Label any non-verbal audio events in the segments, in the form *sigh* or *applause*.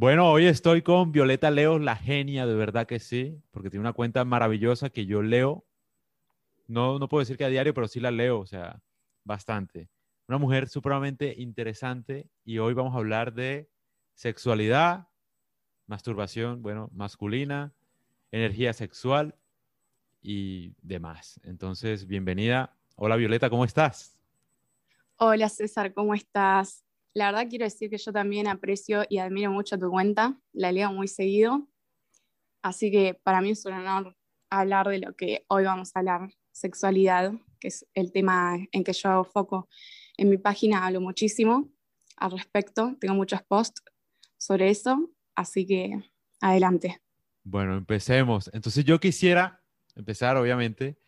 Bueno, hoy estoy con Violeta Leo, la genia, de verdad que sí, porque tiene una cuenta maravillosa que yo leo. No, no puedo decir que a diario, pero sí la leo, o sea, bastante. Una mujer supremamente interesante y hoy vamos a hablar de sexualidad, masturbación, bueno, masculina, energía sexual y demás. Entonces, bienvenida. Hola Violeta, ¿cómo estás? Hola César, ¿cómo estás? La verdad quiero decir que yo también aprecio y admiro mucho tu cuenta, la leo muy seguido, así que para mí es un honor hablar de lo que hoy vamos a hablar, sexualidad, que es el tema en que yo hago foco. En mi página hablo muchísimo al respecto, tengo muchos posts sobre eso, así que adelante. Bueno, empecemos. Entonces yo quisiera empezar, obviamente,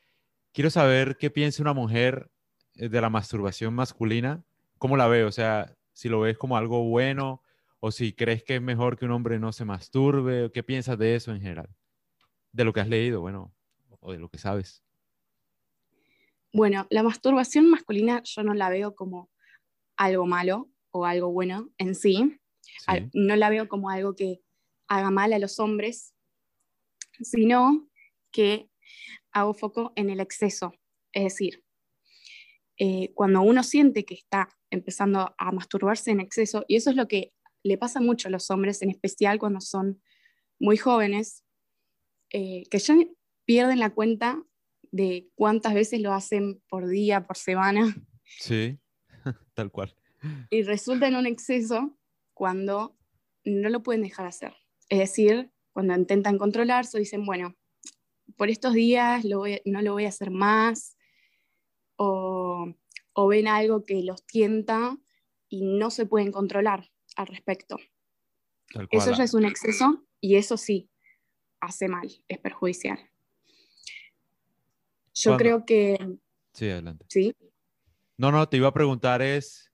quiero saber qué piensa una mujer eh, de la masturbación masculina, ¿cómo la ves? O sea, si lo ves como algo bueno o si crees que es mejor que un hombre no se masturbe, ¿qué piensas de eso en general? De lo que has leído, bueno, o de lo que sabes. Bueno, la masturbación masculina yo no la veo como algo malo o algo bueno en sí. No la veo como algo que haga mal a los hombres, sino que hago foco en el exceso. Es decir, eh, cuando uno siente que está empezando a masturbarse en exceso, y eso es lo que le pasa mucho a los hombres, en especial cuando son muy jóvenes, eh, que ya pierden la cuenta de cuántas veces lo hacen por día, por semana. Sí, *laughs* tal cual. Y resulta en un exceso cuando no lo pueden dejar hacer. Es decir, cuando intentan controlarse, dicen, bueno, por estos días no lo voy a hacer más, o, ven algo que los tienta y no se pueden controlar al respecto. Eso ya es un exceso y eso sí hace mal, es perjudicial. Yo creo que... Sí, adelante. Sí. No, no, te iba a preguntar es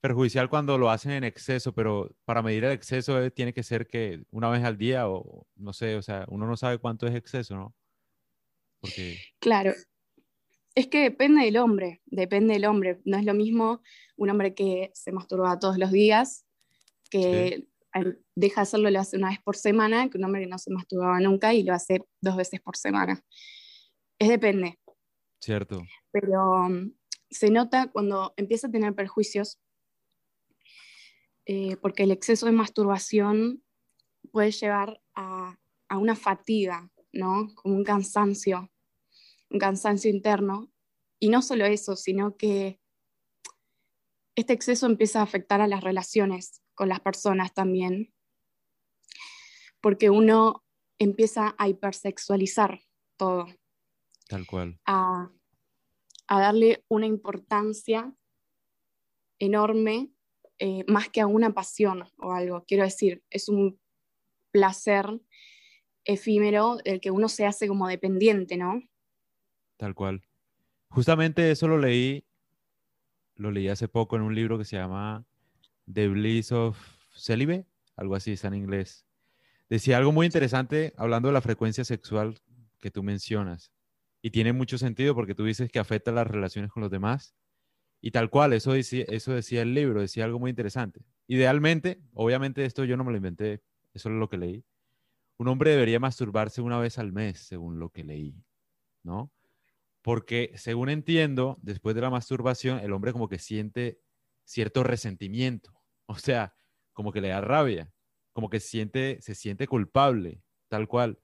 perjudicial cuando lo hacen en exceso, pero para medir el exceso eh, tiene que ser que una vez al día o no sé, o sea, uno no sabe cuánto es exceso, ¿no? Porque... Claro, es que depende del hombre, depende del hombre. No es lo mismo un hombre que se masturba todos los días, que deja de hacerlo lo hace una vez por semana, que un hombre que no se masturbaba nunca y lo hace dos veces por semana. Es depende. Cierto. Pero um, se nota cuando empieza a tener perjuicios, eh, porque el exceso de masturbación puede llevar a, a una fatiga, ¿no? Como un cansancio un cansancio interno. Y no solo eso, sino que este exceso empieza a afectar a las relaciones con las personas también, porque uno empieza a hipersexualizar todo. Tal cual. A, darle una importancia enorme, eh, más que a una pasión o algo. Quiero decir, es un placer efímero del que uno se hace como dependiente, ¿no? Tal cual. Justamente eso lo leí, lo leí hace poco en un libro que se llama The Bliss of Celibe, algo así, está en inglés. Decía algo muy interesante hablando de la frecuencia sexual que tú mencionas. Y tiene mucho sentido porque tú dices que afecta las relaciones con los demás. Y tal cual, eso decía, eso decía el libro, decía algo muy interesante. Idealmente, obviamente esto yo no me lo inventé, eso es lo que leí. Un hombre debería masturbarse una vez al mes, según lo que leí, ¿no? Porque según entiendo, después de la masturbación, el hombre como que siente cierto resentimiento, *laughs* o sea, como que le da rabia, como que siente, se siente culpable, tal cual.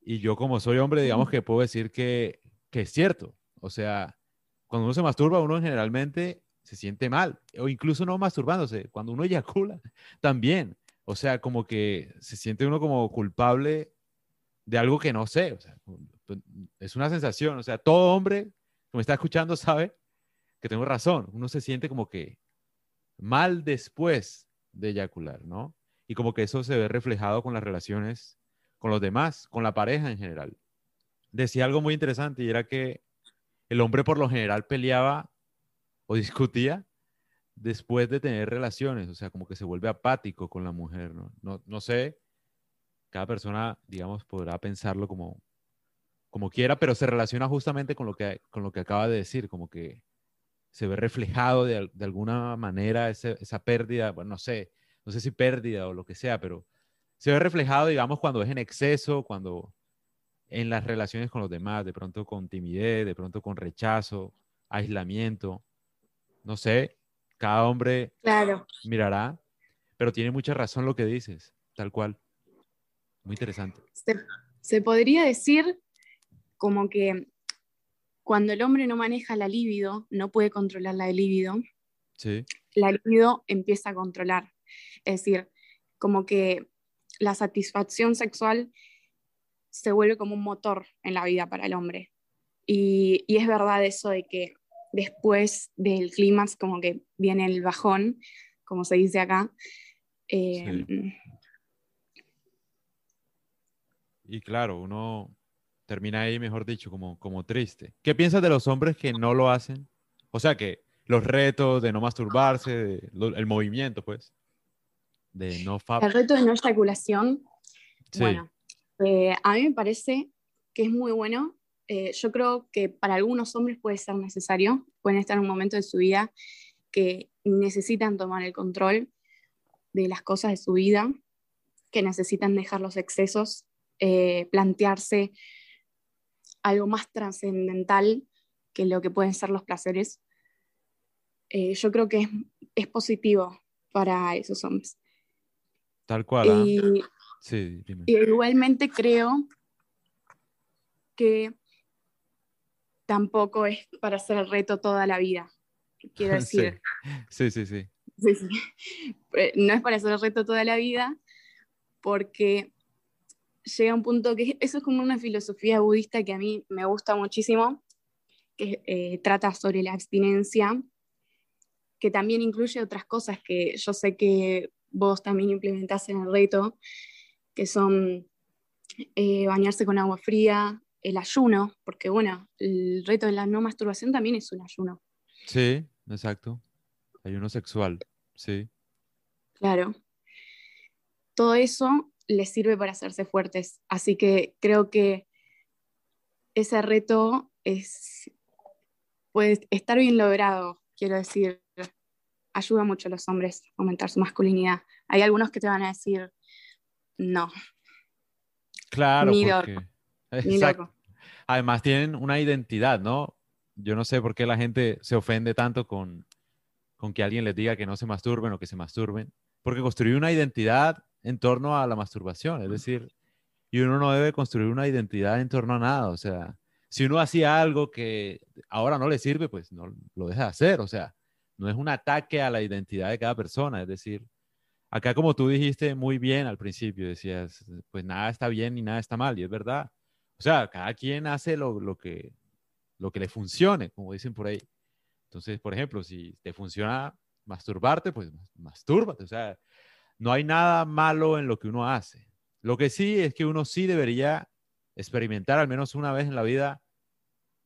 Y yo como soy hombre, digamos que puedo decir que, que es cierto, o sea, cuando uno se masturba, uno generalmente se siente mal, o incluso no masturbándose, cuando uno *laughs* eyacula, también, o sea, como que se siente uno como culpable de algo que no sé, o sea, es una sensación, o sea, todo hombre que me está escuchando sabe que tengo razón, uno se siente como que mal después de eyacular, ¿no? Y como que eso se ve reflejado con las relaciones con los demás, con la pareja en general. Decía algo muy interesante y era que el hombre por lo general peleaba o discutía después de tener relaciones, o sea, como que se vuelve apático con la mujer, ¿no? No, no sé, cada persona, digamos, podrá pensarlo como, como quiera, pero se relaciona justamente con lo que, con lo que acaba de decir, como que se ve reflejado de, alguna manera esa pérdida, bueno, no sé, no sé si pérdida o lo que sea, pero se ve reflejado, digamos, cuando es en exceso, cuando en las relaciones con los demás, de pronto con timidez, de pronto con rechazo, aislamiento. No sé, cada hombre claro. mirará, pero tiene mucha razón lo que dices, tal cual. Muy interesante. Se, podría decir como que cuando el hombre no maneja la libido, no puede controlar la libido, sí. la libido empieza a controlar. Es decir, como que la satisfacción sexual se vuelve como un motor en la vida para el hombre. Y, es verdad eso de que después del clímax como que viene el bajón, como se dice acá. Eh, y claro, uno termina ahí, mejor dicho, como, como triste. ¿Qué piensas de los hombres que no lo hacen? O sea, que los retos de no masturbarse, el movimiento, pues, de no... El reto de no eyaculación, bueno, eh, a mí me parece que es muy bueno. Eh, yo creo que para algunos hombres puede ser necesario, pueden estar en un momento de su vida que necesitan tomar el control de las cosas de su vida, que necesitan dejar los excesos, eh, plantearse algo más trascendental que lo que pueden ser los placeres. yo creo que es, positivo para esos hombres. Tal cual. ¿ah? Sí, igualmente creo que tampoco es para hacer el reto toda la vida. Quiero *laughs* decir. Sí, sí, sí. *laughs* Eh, no es para hacer el reto toda la vida, porque llega un punto que eso es como una filosofía budista que a mí me gusta muchísimo, que eh, trata sobre la abstinencia, que también incluye otras cosas que yo sé que vos también implementás en el reto, que son eh, bañarse con agua fría, el ayuno, porque bueno, el reto de la no masturbación también es un ayuno. Sí, exacto. Ayuno sexual, sí. Claro. Todo eso les sirve para hacerse fuertes. Así que creo que ese reto es, puede estar bien logrado, quiero decir, ayuda mucho a los hombres a aumentar su masculinidad. Hay algunos que te van a decir, no. Claro, porque... *laughs* Exacto. Además tienen una identidad, ¿no? Yo no sé por qué la gente se ofende tanto con, con que alguien les diga que no se masturben o que se masturben, porque construir una identidad en torno a la masturbación, es decir, y uno no debe construir una identidad en torno a nada, o sea, si uno hacía algo que ahora no le sirve, pues no lo deja de hacer, o sea, no es un ataque a la identidad de cada persona, es decir, Acá, como tú dijiste muy bien al principio, decías, pues nada está bien ni nada está mal, y es verdad. O sea, cada quien hace lo, que, lo que le funcione, como dicen por ahí. Entonces, por ejemplo, si te funciona masturbarte, pues mastúrbate. O sea, no hay nada malo en lo que uno hace. Lo que sí es que uno sí debería experimentar al menos una vez en la vida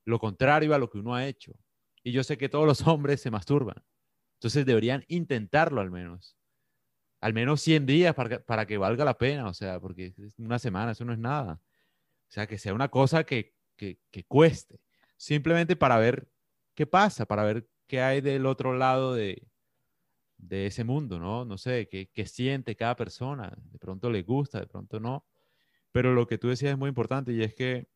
lo contrario a lo que uno ha hecho. Y yo sé que todos los *laughs* hombres se masturban. Entonces deberían intentarlo al menos al menos 100 días para que, valga la pena, o sea, porque una semana, eso no es nada. O sea, que sea una cosa que, cueste, simplemente para ver qué pasa, para ver qué hay del otro lado de, ese mundo, ¿no? No sé, qué, qué, siente cada persona, de pronto le gusta, de pronto no. Pero lo que tú decías es muy importante y es que,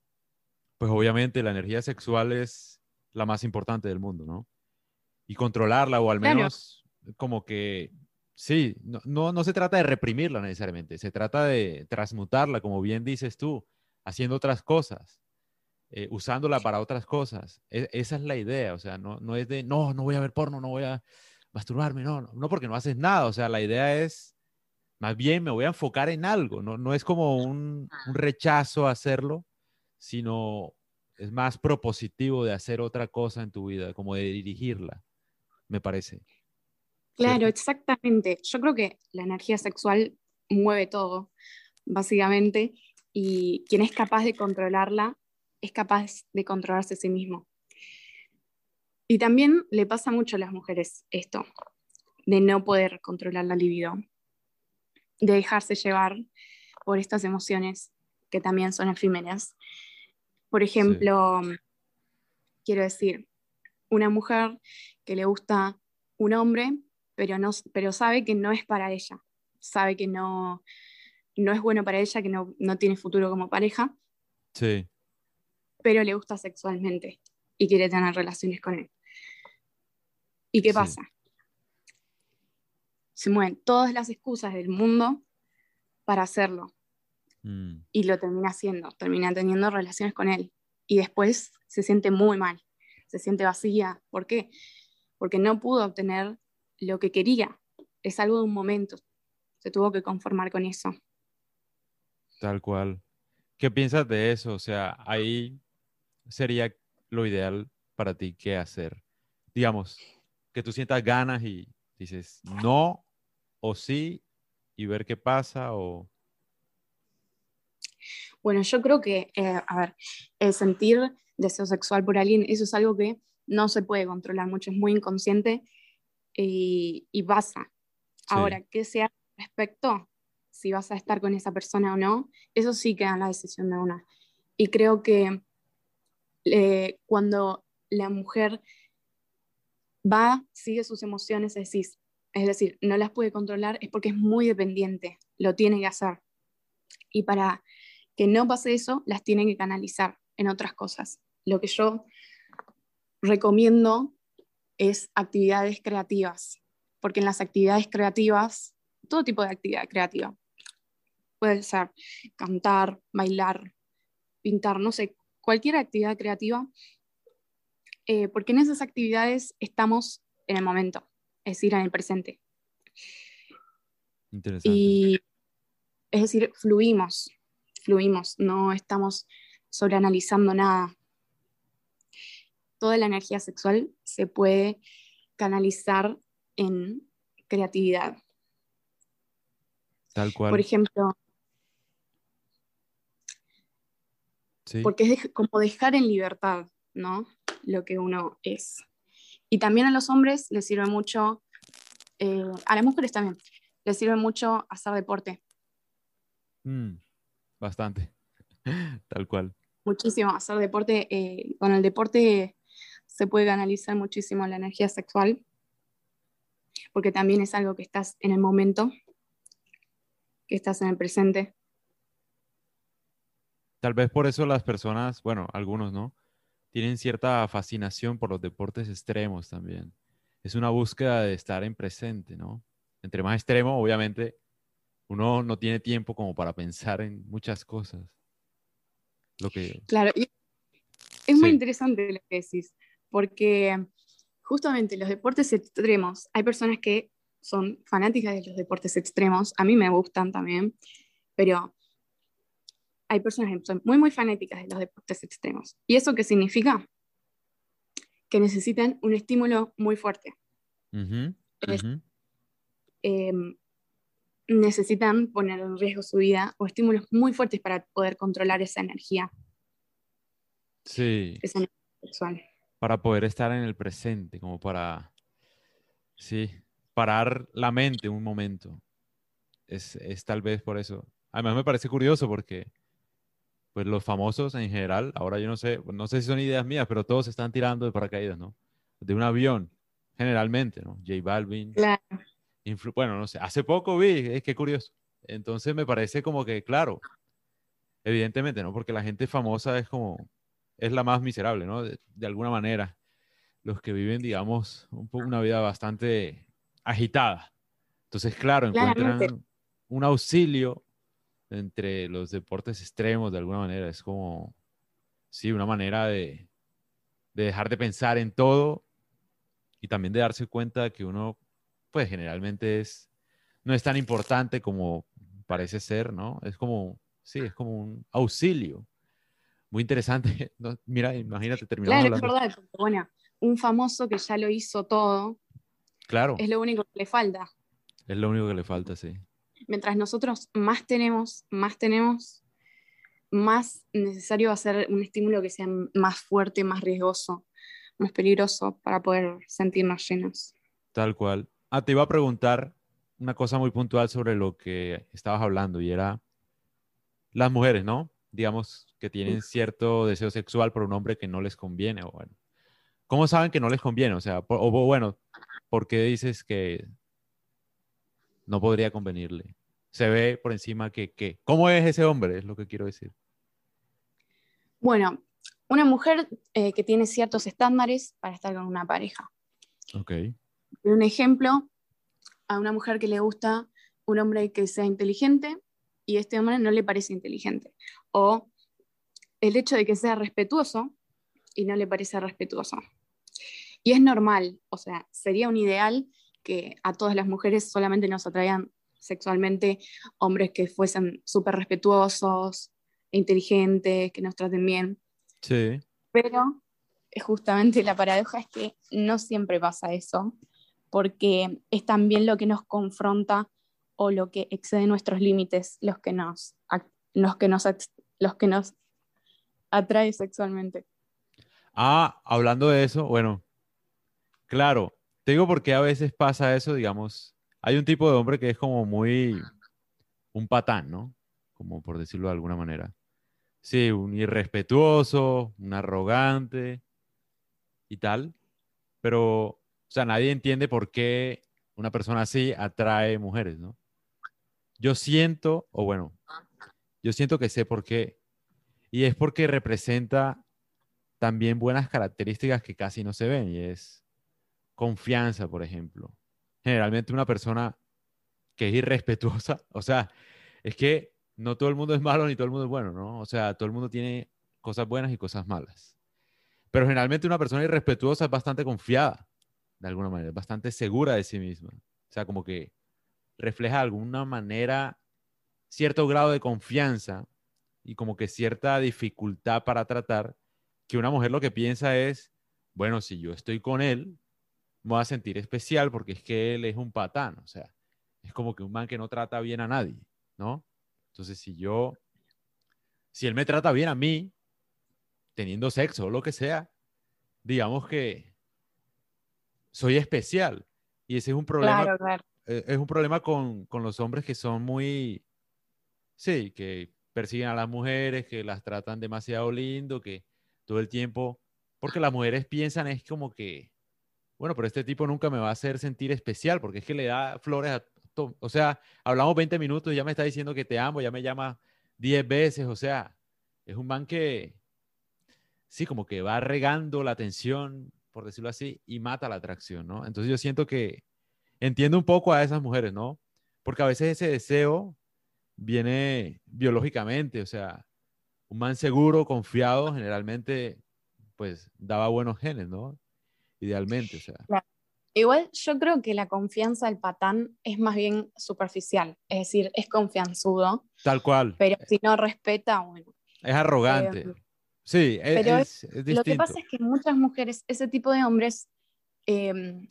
pues obviamente la energía sexual es la más importante del mundo, ¿no? Y controlarla o al menos como que Sí, no, no, se trata de reprimirla necesariamente, se trata de transmutarla, como bien dices tú, haciendo otras cosas, eh, usándola para otras cosas. E, esa es la idea, o sea, no, no es de, no, no voy a ver porno, no voy a masturbarme, no, no, porque no haces nada, o sea, la idea es, más bien me voy a enfocar en algo, no, no es como un, un rechazo a hacerlo, sino es más propositivo de hacer otra cosa en tu vida, como de dirigirla, me parece. Claro, exactamente. Yo creo que la energía sexual mueve todo, básicamente, y quien es capaz de controlarla es capaz de controlarse a sí mismo. Y también le pasa mucho a las mujeres esto, de no poder controlar la libido, de dejarse llevar por estas emociones que también son efímeras. Por ejemplo, quiero decir, una mujer que le gusta un hombre pero, no, pero sabe que no es para ella. sabe que no, no es bueno para ella, que no, tiene futuro como pareja. Sí. Pero le gusta sexualmente y quiere tener relaciones con él. ¿Y qué pasa? Se mueven todas las excusas del mundo para hacerlo. Mm. Y lo termina haciendo, termina teniendo relaciones con él. Y después se siente muy mal, se siente vacía. ¿Por qué? Porque no pudo obtener lo que quería. Es algo de un momento. Se tuvo que conformar con eso. Tal cual. ¿Qué piensas de eso? O sea, ahí sería lo ideal para ti qué hacer. Digamos, que tú sientas ganas y dices no o sí y ver qué pasa o... Bueno, yo creo que, eh, a ver, el sentir deseo sexual por alguien, eso es algo que no se puede controlar mucho, es muy inconsciente y, y pasa. Ahora, ¿qué se hace respecto? Si vas a estar con esa persona o no, eso sí queda en la decisión de una. Y creo que eh, cuando la mujer va, sigue sus emociones, es decir, es decir, no las puede controlar, es porque es muy dependiente, lo tiene que hacer. Y para que no pase eso, las tiene que canalizar en otras cosas. Lo que yo recomiendo es actividades creativas, porque en las actividades creativas, todo tipo de actividad creativa, puede ser cantar, bailar, pintar, no sé, cualquier actividad creativa, eh, porque en esas actividades estamos en el momento, es decir, en el presente. Interesante. Y es decir, fluimos, fluimos, no estamos sobreanalizando nada. Toda la energía sexual se puede canalizar en creatividad. Tal cual. Por ejemplo, porque es como dejar en libertad, ¿no? Lo que uno es. Y también a los hombres les sirve mucho, eh, a las mujeres también, les sirve mucho hacer deporte. Mm, bastante, *laughs* tal cual. Muchísimo, hacer deporte. Eh, con el deporte se puede canalizar muchísimo la energía sexual, porque también es algo que estás en el momento, que estás en el presente. Tal vez por eso las personas, bueno, algunos, ¿no? Tienen cierta fascinación por los deportes extremos también. Es una búsqueda de estar en presente, ¿no? Entre más extremo, obviamente, uno no tiene tiempo como para pensar en muchas cosas. Lo que... Claro, es muy interesante lo que decís, porque justamente los deportes extremos, hay personas que son fanáticas de los deportes extremos, a mí me gustan también, pero hay personas que son muy, muy fanáticas de los deportes extremos. ¿Y eso qué significa? Que necesitan un estímulo muy fuerte. Em, necesitan poner en riesgo su vida o estímulos muy fuertes para poder controlar esa energía. Sí. Esa energía sexual. Para poder estar en el presente, como para, sí, parar la mente un momento. Es, es tal vez por eso. Además me parece curioso porque pues los famosos en general, ahora yo no sé, no sé si son ideas mías, pero todos están tirando de paracaídas, ¿no? De un avión, generalmente, ¿no? J Balvin. Claro. Bueno, no sé, hace poco vi, es que curioso. Entonces me parece como que, claro, evidentemente, ¿no? Porque la gente famosa es como, es la más miserable, ¿no? De, alguna manera. Los que viven, digamos, un una vida bastante agitada. Entonces, claro, encuentran un auxilio entre los deportes extremos de alguna manera. Es como, sí, una manera de, dejar de pensar en todo y también de darse cuenta que uno, pues generalmente es, no es tan importante como parece ser, ¿no? Es como, sí, es como un auxilio. Muy interesante. *laughs* Mira, imagínate terminando. Claro, es verdad, bueno, un famoso que ya lo hizo todo. Claro. Es lo único que le falta. Es lo único que le falta, sí mientras nosotros más tenemos, más tenemos, más necesario va a ser un estímulo que sea más fuerte, más riesgoso, más peligroso para poder sentirnos llenos. Tal cual. Ah, te iba a preguntar una cosa muy puntual sobre lo que estabas hablando y era las mujeres, ¿no? Digamos que tienen cierto deseo sexual por un hombre que no les conviene o bueno. ¿Cómo saben que no les conviene? O sea, o bueno, ¿por qué dices que no podría convenirle. Se ve por encima que, que, ¿cómo es ese hombre? Es lo que quiero decir. Bueno, una mujer eh, que tiene ciertos estándares para estar con una pareja. Ok. Un ejemplo, a una mujer que le gusta un hombre que sea inteligente y este hombre no le parece inteligente. O el hecho de que sea respetuoso y no le parece respetuoso. Y es normal, o sea, sería un ideal que a todas las mujeres solamente nos atraigan sexualmente hombres que fuesen súper respetuosos, inteligentes, que nos traten bien. Sí. Pero justamente la paradoja es que no siempre pasa eso, porque es también lo que nos confronta o lo que excede nuestros límites los que nos, los que nos, los que nos atrae sexualmente. Ah, hablando de eso, bueno, claro, te digo porque a veces pasa eso, digamos, hay un tipo de hombre que es como muy un patán, ¿no? Como por decirlo de alguna manera. Sí, un irrespetuoso, un arrogante y tal. Pero, o sea, nadie entiende por qué una persona así atrae mujeres, ¿no? Yo siento, o bueno, yo siento que sé por qué. Y es porque representa también buenas características que casi no se ven. Y es confianza, por ejemplo. Generalmente una persona que es irrespetuosa, *laughs* o sea, es que no todo el mundo es malo ni todo el mundo es bueno, ¿no? O sea, todo el mundo tiene cosas buenas y cosas malas. Pero generalmente una persona irrespetuosa es bastante confiada, de alguna manera, bastante segura de sí misma. O sea, como que refleja de alguna manera cierto grado de confianza y como que cierta dificultad para tratar, que una mujer lo que piensa es, bueno, si yo estoy con él, me voy a sentir especial porque es que él es un patán, o sea, es como que un man que no trata bien a nadie, ¿no? Entonces, si yo, si él me trata bien a mí, teniendo sexo o lo que sea, digamos que soy especial. Y ese es un problema. Eh, es un problema con, con, los hombres que son muy, sí, que persiguen a las mujeres, que las tratan demasiado lindo, que todo el tiempo, porque las mujeres piensan es como que, bueno, pero este tipo nunca me va a hacer sentir especial, porque es que le da flores a o sea, hablamos 20 minutos y ya me está diciendo que te amo, ya me llama 10 veces, o sea, es un man que, sí, como que va regando la atención, por decirlo así, y mata la atracción, ¿no? Entonces yo siento que entiendo un poco a esas mujeres, ¿no? Porque a veces ese deseo viene biológicamente, o sea, un man seguro, confiado, generalmente, pues daba buenos genes, ¿no? Idealmente, o sea. Igual yo creo que la confianza del patán es más bien superficial, es decir, es confianzudo. Tal cual. Pero si no respeta, bueno. Es arrogante. Eh, sí, es, Lo que pasa es que muchas mujeres, ese tipo de hombres, em,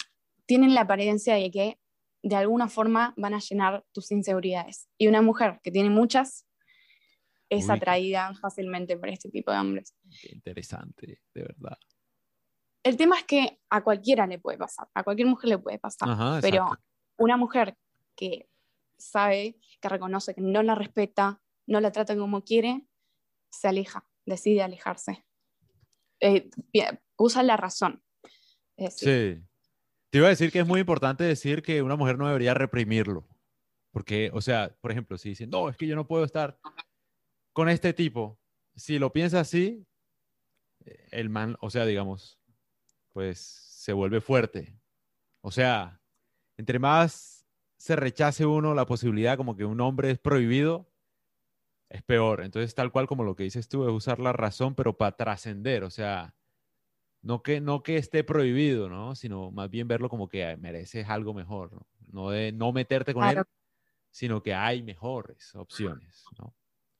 tienen la apariencia de que de alguna forma van a llenar tus inseguridades. Y una mujer que tiene muchas es atraída fácilmente por este tipo de hombres. Qué interesante, de verdad. El tema es que a cualquiera le puede pasar, a cualquier mujer le puede pasar, pero una mujer que sabe, que reconoce que no la respeta, no la trata como quiere, se aleja, decide alejarse. Eh, usa la razón. sí. Te iba a decir que es muy importante decir que una mujer no debería reprimirlo. Porque, o sea, por ejemplo, si dicen, no, es que yo no puedo estar con este tipo, si lo piensa así, el man, o sea, digamos, pues se vuelve fuerte. O sea, entre más se rechace uno la posibilidad como que un hombre es prohibido, es peor. Entonces, tal cual como lo que dices tú, es usar la razón, pero para trascender. O sea, no que, no que esté prohibido, ¿no? Sino más bien verlo como que mereces algo mejor, ¿no? No de no meterte con él, sino que hay mejores opciones, ¿no?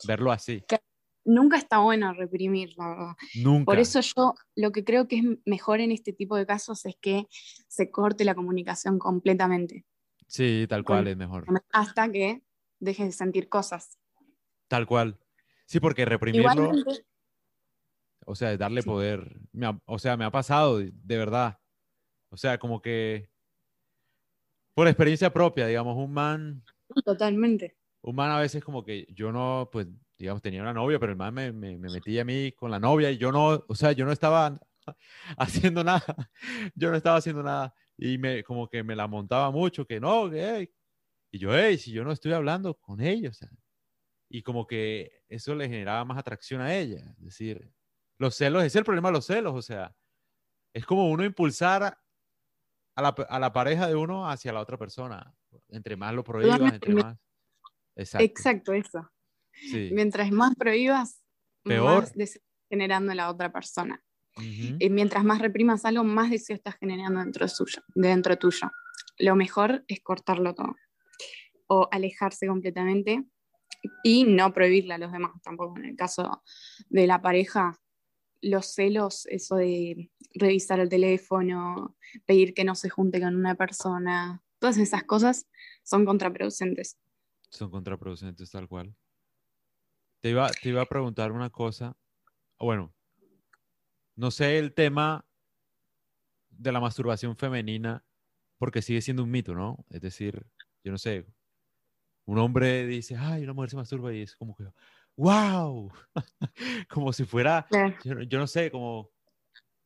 Verlo así nunca está bueno reprimir, la verdad. Nunca. Por eso yo lo que creo que es mejor en este tipo de casos es que se corte la comunicación completamente. Sí, tal cual es mejor. Hasta que dejes de sentir cosas. Tal cual. Sí, porque reprimirlo, o sea, darle poder, o sea, me ha pasado, de verdad. O sea, como que por experiencia propia, digamos, un man. Totalmente. Un man a veces como que yo no, pues digamos, tenía una novia, pero el man me, me, metía a mí con la novia y yo no, o sea, yo no estaba *laughs* haciendo nada, *laughs* yo no estaba haciendo nada y me, como que me la montaba mucho, que no, que, Y yo, hey, si yo no estoy hablando con ellos. Y como que eso le generaba más atracción a ella. Es decir, los celos, ese es el problema de los celos. O sea, es como uno impulsar a la, a la pareja de uno hacia la otra persona. Entre más lo prohíbas, entre más. Exacto, Exacto eso. Mientras más prohíbas, Peor. más generando la otra persona. Y mientras más reprimas algo, más deseo estás generando dentro, suyo, dentro tuyo. Lo mejor es cortarlo todo o alejarse completamente y no prohibirle a los demás tampoco. En el caso de la pareja, los celos, eso de revisar el teléfono, pedir que no se junte con una persona, todas esas cosas son contraproducentes. Son contraproducentes tal cual. Te iba, te iba a preguntar una cosa. Bueno, no sé el tema de la masturbación femenina, porque sigue siendo un mito, ¿no? Es decir, yo no sé, un hombre dice, ay, una mujer se masturba y es como que, wow, *laughs* como si fuera, yo, no sé, como,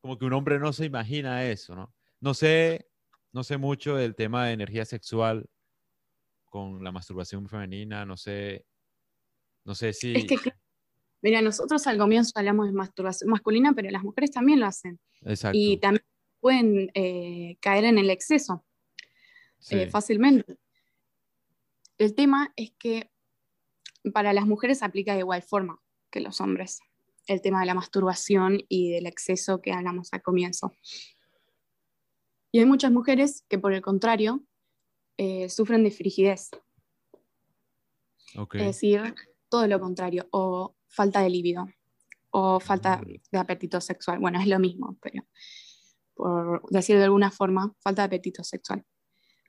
como que un hombre no se imagina eso, ¿no? No sé, no sé mucho del tema de energía sexual con la masturbación femenina, no sé, no sé si... Es que, mira, nosotros al comienzo hablamos de masturbación masculina, pero las mujeres también lo hacen. Exacto. Y también pueden eh, caer en el exceso eh, fácilmente. El tema es que para las mujeres aplica de igual forma que los hombres, el tema de la masturbación y del exceso que hablamos al comienzo. Y hay muchas mujeres que por el contrario eh, sufren de frigidez. Es decir, todo lo contrario, o falta de libido, o falta mm. de apetito sexual. Bueno, es lo mismo, pero por decirlo de alguna forma, falta de apetito sexual.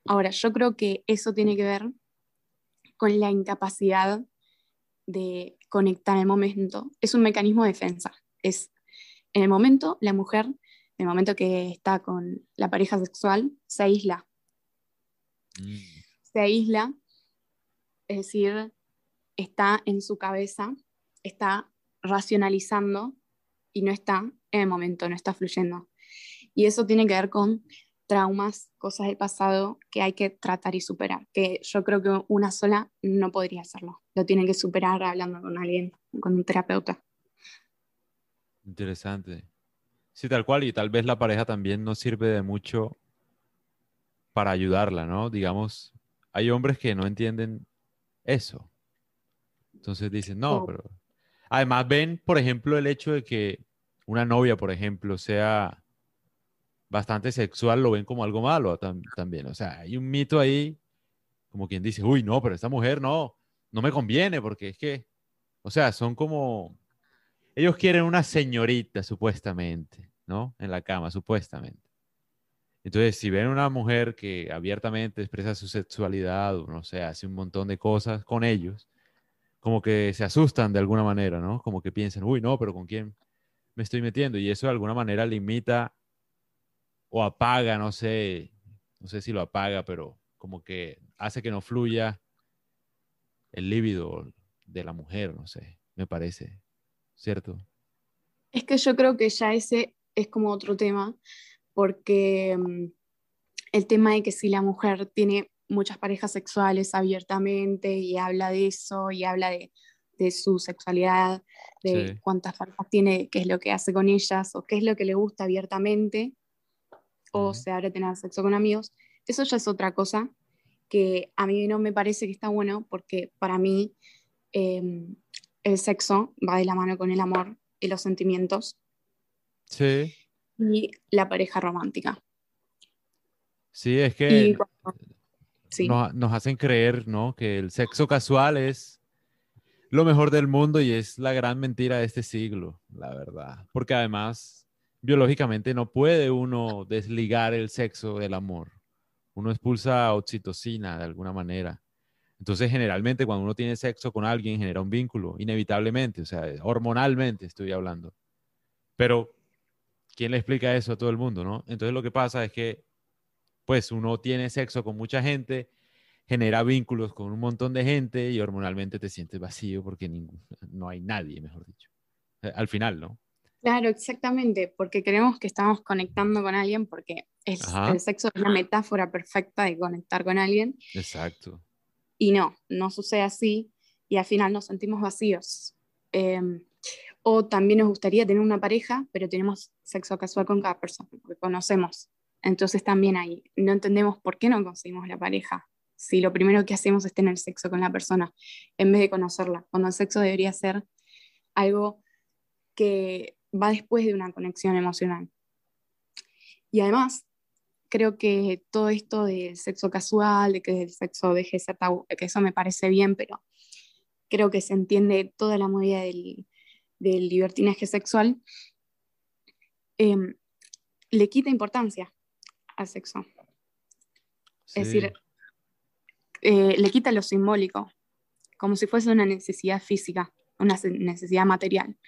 Ahora, yo creo que eso tiene que ver con la incapacidad de conectar el momento. Es un mecanismo de defensa. Es en el momento, la mujer, en el momento que está con la pareja sexual, se aísla. Mm. Se aísla, es decir, está en su cabeza, está racionalizando y no está en el momento, no está fluyendo. Y eso tiene que ver con traumas, cosas del pasado que hay que tratar y superar, que yo creo que una sola no podría hacerlo, lo tiene que superar hablando con alguien, con un terapeuta. Interesante. Sí, tal cual, y tal vez la pareja también no sirve de mucho para ayudarla, ¿no? Digamos, hay hombres que no entienden eso. Entonces dicen, no, pero... Además ven, por ejemplo, el hecho de que una novia, por ejemplo, sea bastante sexual lo ven como algo malo también. O sea, hay un mito ahí, como quien dice, uy, no, pero esta mujer no, no me conviene porque es que, o sea, son como, ellos quieren una señorita supuestamente, ¿no? En la cama, supuestamente. Entonces, si ven una mujer que abiertamente expresa su sexualidad o no sé, hace un montón de cosas con ellos, como que se asustan de alguna manera, ¿no? Como que piensan, uy, no, pero ¿con quién me estoy metiendo? Y eso de alguna manera limita o apaga, no sé, no sé si lo apaga, pero como que hace que no fluya el líbido de la mujer, no sé, me parece, ¿cierto? Es que yo creo que ya ese es como otro tema, porque mm, el tema de que si la mujer tiene muchas parejas sexuales abiertamente y habla de eso y habla de, su sexualidad, de cuántas parejas tiene, qué es lo que hace con ellas o qué es lo que le gusta abiertamente, o se abre tener sexo con amigos, eso ya es otra cosa que a mí no me parece que está bueno porque para mí em, el sexo va de la mano con el amor y los sentimientos. Sí. Y la pareja romántica. Sí, es que Nos, nos, hacen creer, ¿no? Que el sexo casual es lo mejor del mundo y es la gran mentira de este siglo, la verdad. Porque además biológicamente no puede uno desligar el sexo del amor. Uno expulsa oxitocina de alguna manera. Entonces, generalmente cuando uno tiene sexo con alguien genera un vínculo, inevitablemente, o sea, hormonalmente estoy hablando. Pero, ¿quién le explica eso a todo el mundo, no? Entonces, lo que pasa es que, pues, uno tiene sexo con mucha gente, genera vínculos con un montón de gente y hormonalmente te sientes vacío porque no hay nadie, mejor dicho. Al final, ¿no? Claro, exactamente, porque creemos que estamos conectando con alguien porque el sexo es la metáfora perfecta de conectar con alguien. Exacto. Y no, no sucede así y al final nos sentimos vacíos. Em, o también nos gustaría tener una pareja, pero tenemos sexo casual con cada persona, porque conocemos. Entonces también ahí no entendemos por qué no conseguimos la pareja. Si lo primero que hacemos es tener sexo con la persona en vez de conocerla, cuando el sexo debería ser algo que va después de una conexión emocional. Y además, creo que todo esto del sexo casual, de que el sexo deje de ser que eso me parece bien, pero creo que se entiende toda la movida del, del libertinaje sexual, em, le quita importancia al sexo. Es decir, eh, le quita lo simbólico, como si fuese una necesidad física, una necesidad material,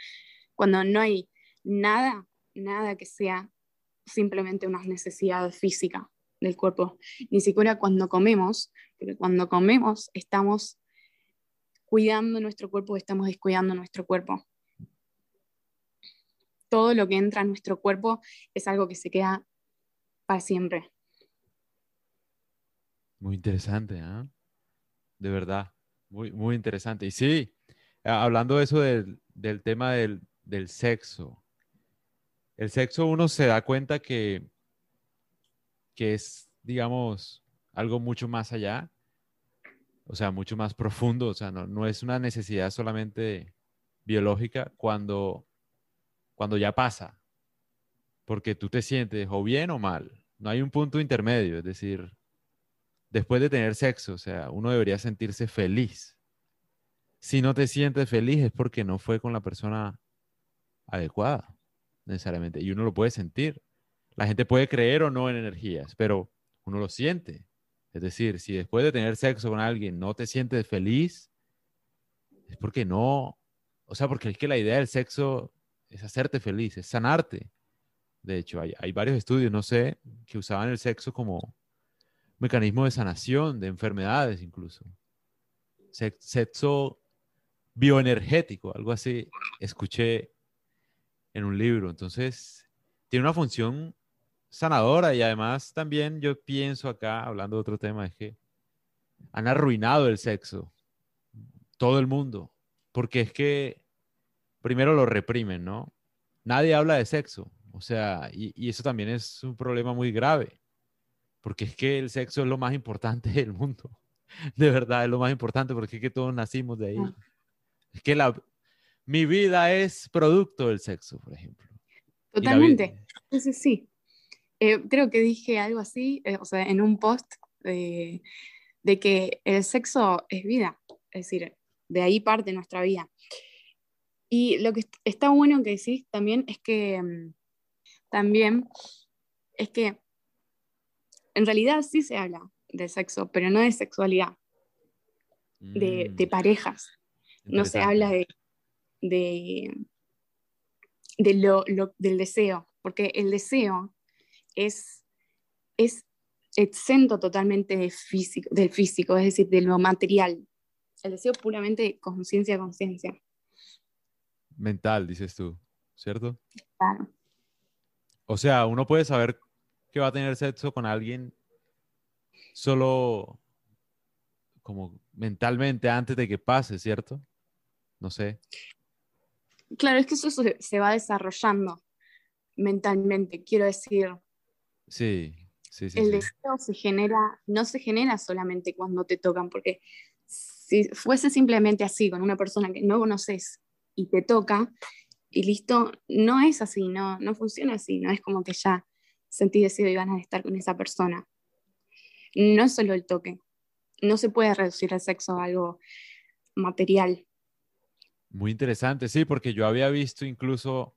cuando no hay nada, nada que sea simplemente una necesidad física del cuerpo, ni siquiera cuando comemos, porque cuando comemos estamos cuidando nuestro cuerpo, estamos descuidando nuestro cuerpo. Todo lo que entra en nuestro cuerpo es algo que se queda para siempre. Muy interesante, ¿eh? De verdad, muy, muy interesante. Y sí, hablando de eso del, del tema del, del sexo, el sexo uno se da cuenta que, que es, digamos, algo mucho más allá, o sea, mucho más profundo, o sea, no, no es una necesidad solamente biológica cuando, cuando ya pasa, porque tú te sientes o bien o mal, no hay un punto intermedio, es decir, después de tener sexo, o sea, uno debería sentirse feliz. Si no te sientes feliz es porque no fue con la persona adecuada necesariamente. Y uno lo puede sentir. La gente puede creer o no en energías, pero uno lo siente. Es decir, si después de tener sexo con alguien no te sientes feliz, es porque no, o sea, porque es que la idea del sexo es hacerte feliz, es sanarte. De hecho, hay, varios estudios, no sé, que usaban el sexo como mecanismo de sanación de enfermedades incluso. Sexo bioenergético, algo así, escuché en un libro. Entonces, tiene una función sanadora y además también yo pienso acá, hablando de otro tema, es que han arruinado el sexo, todo el mundo, porque es que primero lo reprimen, ¿no? Nadie habla de sexo, o sea, y, eso también es un problema muy grave, porque es que el sexo es lo más importante del mundo, *laughs* de verdad es lo más importante, porque es que todos nacimos de ahí. Ah. Es que la, mi vida es producto del sexo, por ejemplo. Totalmente. Sí, sí. Eh, creo que dije algo así, eh, o sea, en un post de que el sexo es vida, es decir, de ahí parte nuestra vida. Y lo que está bueno que decís también es que mm, también es que en realidad sí se habla de sexo, pero no de sexualidad, de, de, mm. parejas. No se habla de de, lo, del deseo, porque el deseo es, es exento totalmente de físico, del físico, es decir, de lo material. El deseo puramente conciencia, conciencia. Mental, dices tú, ¿cierto? Claro. O sea, uno puede saber que va a tener sexo con alguien solo como mentalmente antes de que pase, ¿cierto? No sé. Claro, es que eso se, va desarrollando mentalmente, quiero decir. Sí, sí, sí. El deseo se genera, no se genera solamente cuando te tocan, porque si fuese simplemente así, con una persona que no conoces y te toca, y listo, no es así, no, no funciona así, no es como que ya sentís deseo y ganas de estar con esa persona. No es solo el toque, no se puede reducir el sexo a algo material. Muy interesante, sí, porque yo había visto incluso,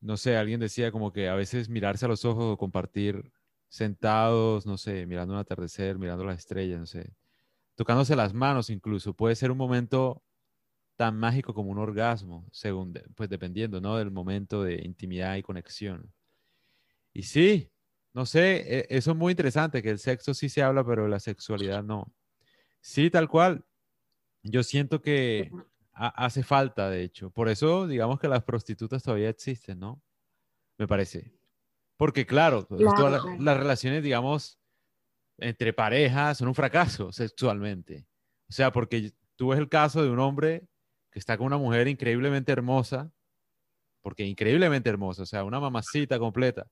no sé, alguien decía como que a veces mirarse a los ojos o compartir sentados, no sé, mirando un atardecer, mirando las estrellas, no sé, tocándose las manos incluso, puede ser un momento tan mágico como un orgasmo, según, pues dependiendo, ¿no? Del momento de intimidad y conexión. Y sí, no sé, e, eso es muy interesante, que el sexo sí se habla, pero la sexualidad no. Sí, tal cual. Yo siento que hace falta, de hecho. Por eso, digamos que las prostitutas todavía existen, ¿no? Me parece. Porque, claro, las relaciones, digamos, entre parejas son un fracaso sexualmente. O sea, porque tú ves el caso de un hombre está con una mujer increíblemente hermosa, porque increíblemente hermosa, o sea, una mamacita completa,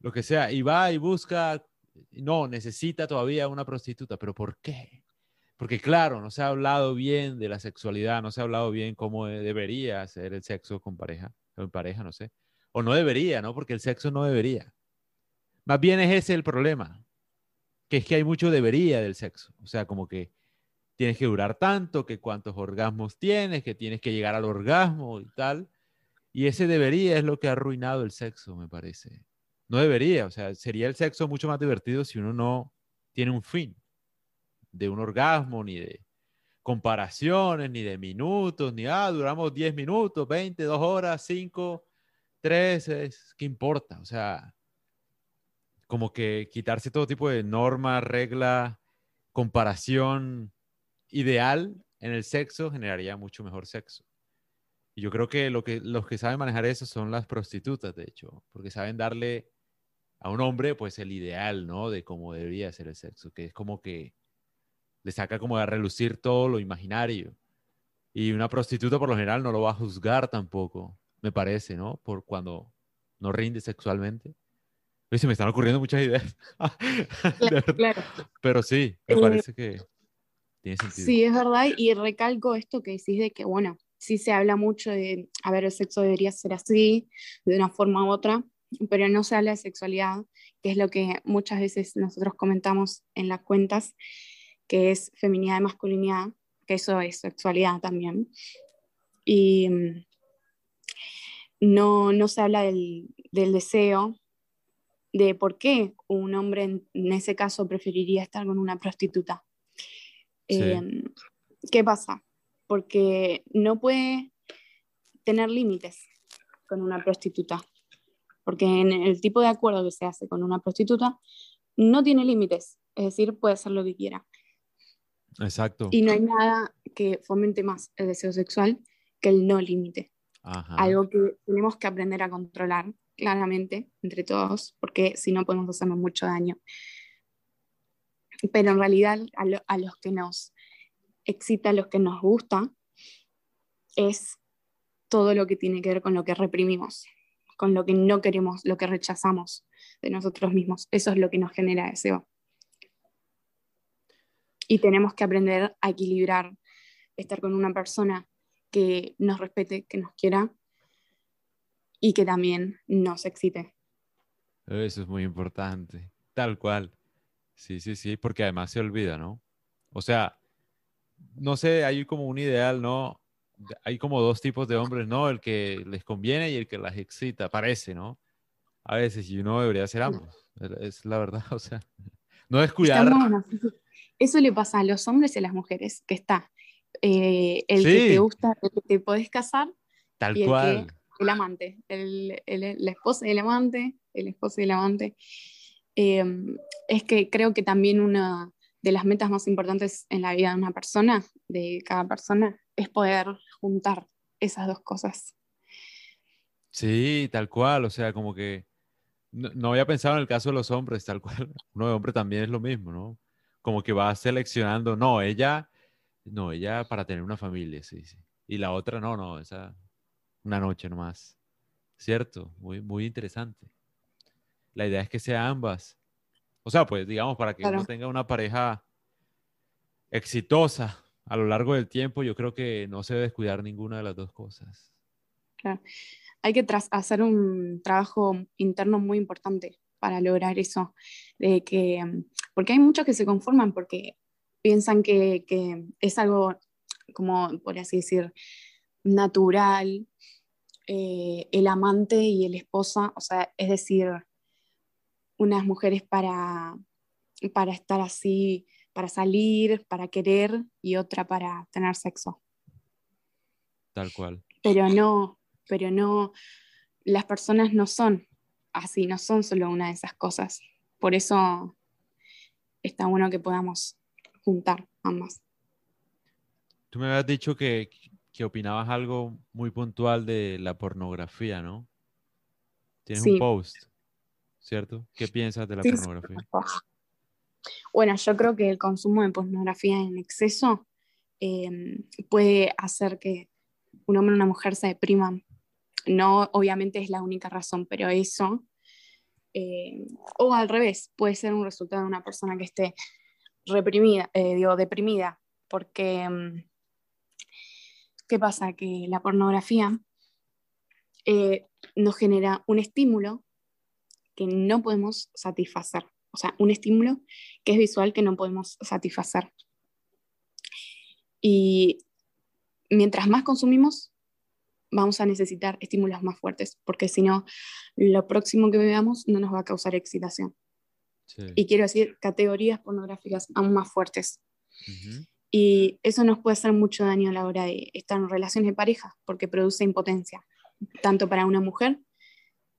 lo que sea, y va y busca, no, necesita todavía una prostituta, pero ¿por qué? Porque claro, no se ha hablado bien de la sexualidad, no se ha hablado bien cómo debería ser el sexo con pareja, o en pareja, no sé. O no debería, ¿no? Porque el sexo no debería. Más bien es ese el problema, que es que hay mucho debería del sexo. O sea, como que tienes que durar tanto, que cuántos orgasmos tienes, que tienes que llegar al orgasmo y tal. Y ese debería es lo que ha arruinado el sexo, me parece. No debería, o sea, sería el sexo mucho más divertido si uno no tiene un fin de un orgasmo, ni de comparaciones, ni de minutos, ni, ah, duramos 10 minutos, 20, 2 horas, 5, 3, ¿qué importa? O sea, como que quitarse todo tipo de norma, regla, comparación ideal en el sexo generaría mucho mejor sexo. Y yo creo que, lo que los que saben manejar eso son las prostitutas, de hecho, porque saben darle a un hombre pues el ideal, ¿no? De cómo debería ser el sexo, que es como que le saca como a relucir todo lo imaginario. Y una prostituta por lo general no lo va a juzgar tampoco, me parece, ¿no? Por cuando no rinde sexualmente. Y se me están ocurriendo muchas ideas. *laughs* Claro, Pero sí, me eh, parece que Sí, es verdad. Y recalco esto que decís de que, bueno, sí se habla mucho de, a ver, el sexo debería ser así, de una forma u otra, pero no se habla de sexualidad, que es lo que muchas veces nosotros comentamos en las cuentas, que es feminidad y masculinidad, que eso es sexualidad también. Y mm, no, no se habla del, del deseo, de por qué un hombre en, ese caso preferiría estar con una prostituta. Em, ¿Qué pasa? Porque no puede tener límites con una prostituta, porque en el tipo de acuerdo que se hace con una prostituta no tiene límites, es decir, puede hacer lo que quiera. Exacto. Y no hay nada que fomente más el deseo sexual que el no límite. Algo que tenemos que aprender a controlar claramente entre todos, porque si no podemos hacernos mucho daño. Pero en realidad a, los que nos excita, a los que nos gusta, es todo lo que tiene que ver con lo que reprimimos, con lo que no queremos, lo que rechazamos de nosotros mismos. Eso es lo que nos genera deseo. Y tenemos que aprender a equilibrar, estar con una persona que nos respete, que nos quiera, y que también nos excite. Eso es muy importante, tal cual. Sí, sí, sí, porque además se olvida, ¿no? O sea, no sé, hay como un ideal, ¿no? Hay como dos tipos de hombres, ¿no? El que les conviene y el que las excita, parece, ¿no? A veces, y uno debería ser ambos, es la verdad, *laughs* o sea, no descuidar. Eso le pasa a los hombres y a las mujeres, que está eh, el que te gusta, el que te podés casar. Tal cual el amante, el, la esposa y el amante, el esposo y el amante. Em, es que creo que también una de las metas más importantes en la vida de una persona, de cada persona, es poder juntar esas dos cosas. Sí, tal cual, o sea, como que no, había pensado en el caso de los hombres, tal cual, *laughs* uno de hombre también es lo mismo, ¿no? Como que va seleccionando, no, ella, no, ella para tener una familia, sí, sí. Y la otra, no, no, esa una noche nomás. ¿Cierto? Muy, muy interesante. La idea es que sea ambas. O sea, pues digamos, para que uno tenga una pareja exitosa a lo largo del tiempo, yo creo que no se debe descuidar ninguna de las dos cosas. Claro. Hay que hacer un trabajo interno muy importante para lograr eso. De que, porque hay muchos que se conforman porque piensan que, que es algo, como por así decir, natural, eh, el amante y el esposa, o sea, es decir, unas mujeres para, para estar así, para salir, para querer y otra para tener sexo. Tal cual. Pero no, pero no, las personas no son así, no son solo una de esas cosas. Por eso está bueno que podamos juntar ambas. Tú me habías dicho que, que opinabas algo muy puntual de la pornografía, ¿no? Tienes un post, ¿cierto? ¿Qué piensas de la pornografía? Bueno, yo creo que el consumo de pornografía en exceso em, puede hacer que un hombre o una mujer se depriman. No, obviamente es la única razón, pero eso, eh, o al revés, puede ser un resultado de una persona que esté reprimida, eh, digo, deprimida, porque em, ¿qué pasa? Que la pornografía eh, nos genera un estímulo que no podemos satisfacer o sea, un estímulo que es visual que no podemos satisfacer. Y mientras más consumimos, vamos a necesitar estímulos más fuertes, porque si no, lo próximo que veamos no nos va a causar excitación. Y quiero decir, categorías pornográficas aún más fuertes. Y eso nos puede hacer mucho daño a la hora de estar en relaciones de pareja, porque produce impotencia, tanto para una mujer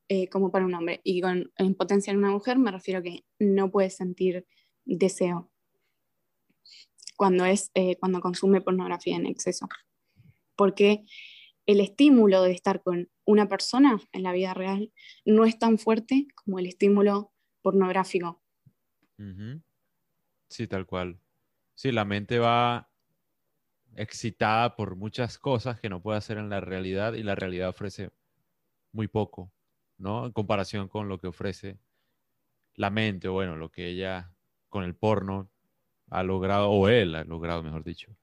eh, como para un hombre. Y con impotencia en una mujer me refiero a que no puede sentir deseo cuando, es, eh, cuando consume pornografía en exceso. Porque el estímulo de estar con una persona en la vida real no es tan fuerte como el estímulo pornográfico. Sí, tal cual. Sí, la mente va excitada por muchas cosas que no puede hacer en la realidad y la realidad ofrece muy poco. ¿No? En comparación con lo que ofrece la mente, o bueno, lo que ella con el porno ha logrado, o él ha logrado, mejor dicho.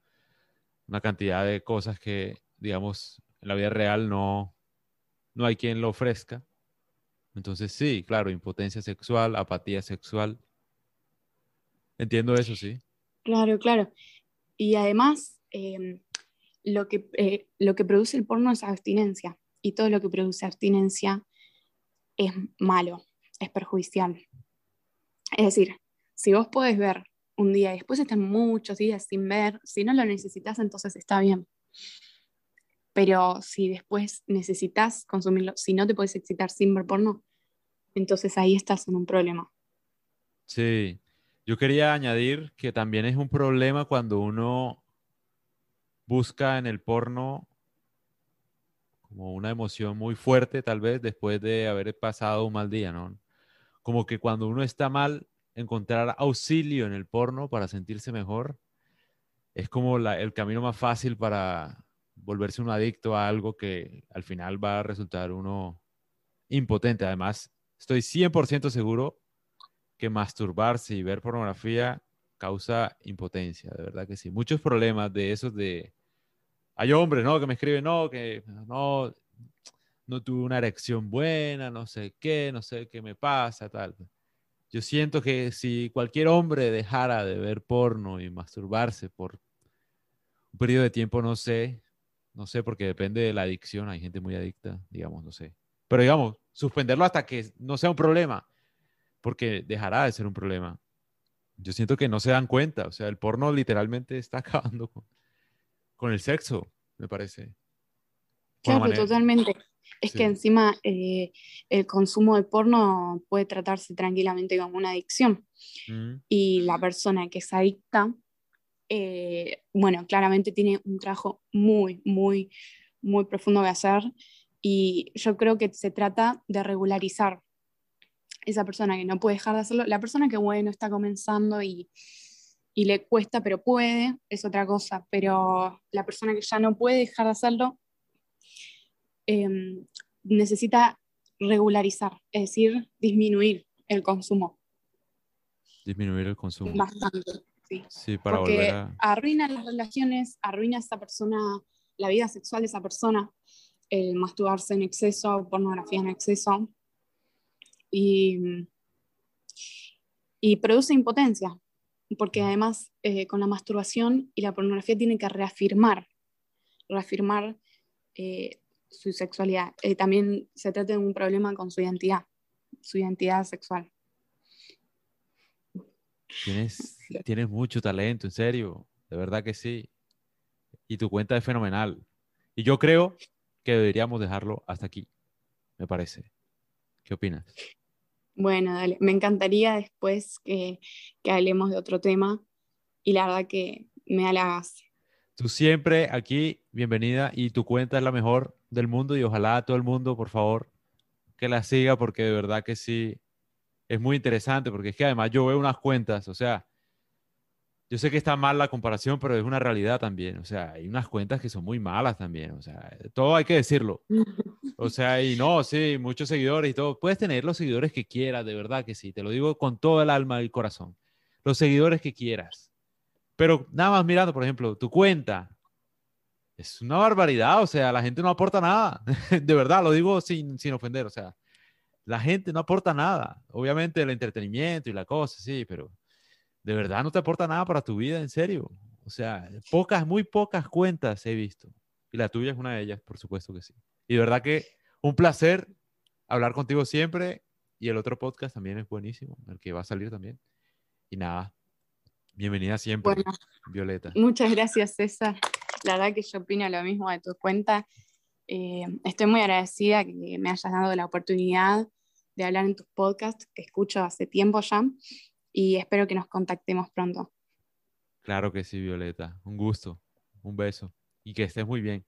Una cantidad de cosas que, digamos, en la vida real no, no hay quien lo ofrezca. Entonces, sí, claro, impotencia sexual, apatía sexual. Entiendo eso, sí. Claro, claro. Y además, em, lo, que, eh, lo que produce el porno es abstinencia. Y todo lo que produce abstinencia es malo, es perjudicial. Es decir, si vos podés ver un día y después están muchos días sin ver, si no lo necesitas, entonces está bien. Pero si después necesitas consumirlo, si no te puedes excitar sin ver porno, entonces ahí estás en un problema. Sí, yo quería añadir que también es un problema cuando uno busca en el porno como una emoción muy fuerte tal vez después de haber pasado un mal día, ¿no? Como que cuando uno está mal, encontrar auxilio en el porno para sentirse mejor es como el camino más fácil para volverse un adicto a algo que al final va a resultar uno impotente. Además, estoy 100% seguro que masturbarse y ver pornografía causa impotencia, de verdad que sí. Muchos problemas de esos de hay hombres, ¿no? Que me escriben, no, que no, no tuve una erección buena, no sé qué, no sé qué me pasa, tal. Yo siento que si cualquier hombre dejara de ver porno y masturbarse por un periodo de tiempo, no sé, no sé, porque depende de la adicción, hay gente muy adicta, digamos, no sé. Pero digamos, suspenderlo hasta que no sea un problema, porque dejará de ser un problema. Yo siento que no se dan cuenta, o sea, el porno literalmente está *laughs* acabando con el sexo, me parece. Claro, totalmente. Es que encima eh, el consumo de porno puede tratarse tranquilamente como una adicción. Mm. Y la persona que es adicta, eh, bueno, claramente tiene un trabajo muy, muy, muy profundo que hacer. Y yo creo que se trata de regularizar esa persona que no puede dejar de hacerlo, la persona que, bueno, está comenzando y y le cuesta, pero puede, es otra cosa. Pero la persona que ya no puede dejar de hacerlo em, necesita regularizar, es decir, disminuir el consumo. Disminuir el consumo. Bastante, sí. Sí, para Porque volver a... arruina las relaciones, arruina a esa persona, la vida sexual de esa persona, el masturbarse en exceso, pornografía en exceso. Y, y produce impotencia, porque además eh, con la masturbación y la pornografía tiene que reafirmar, reafirmar eh, su sexualidad. Eh, también se trata de un problema con su identidad, su identidad sexual. Tienes, tienes mucho talento, en serio, de verdad que sí. Y tu cuenta es fenomenal. Y yo creo que deberíamos dejarlo hasta aquí, me parece. ¿Qué opinas? Bueno, dale. Me encantaría después que, hablemos de otro tema y la verdad que me halagas. Tú siempre aquí, bienvenida y tu cuenta es la mejor del mundo y ojalá todo el mundo, por favor, que la siga porque de verdad que sí, es muy interesante porque es que además yo veo unas cuentas, o sea, yo sé que está mal la comparación, pero es una realidad también. O sea, hay unas cuentas que son muy malas también. O sea, todo hay que decirlo. O *laughs* sea, y no, sí, muchos seguidores y todo. Puedes tener los seguidores que quieras, de verdad que sí. Te lo digo con todo el alma y el corazón. Los seguidores que quieras. Pero nada más mirando, por ejemplo, tu cuenta. Es una barbaridad. O sea, la gente no aporta nada. *laughs* de verdad, lo digo sin, sin ofender. O sea, la gente no aporta nada. Obviamente el entretenimiento y la cosa, sí, pero de verdad no te aporta nada para tu vida, en serio. O sea, pocas, muy pocas cuentas he visto. Y la tuya es una de ellas, por supuesto que sí. Y de verdad que un placer hablar contigo siempre. Y el otro podcast también es buenísimo, el que va a salir también. Y nada, bienvenida siempre, Violeta. Muchas gracias, César. La verdad que yo opino lo mismo de tu cuenta. Eh, estoy muy agradecida que me hayas dado la oportunidad de hablar en tus podcasts, que escucho hace tiempo ya y espero que nos contactemos pronto. Claro que sí, Violeta. Un gusto, un beso y que estés muy bien.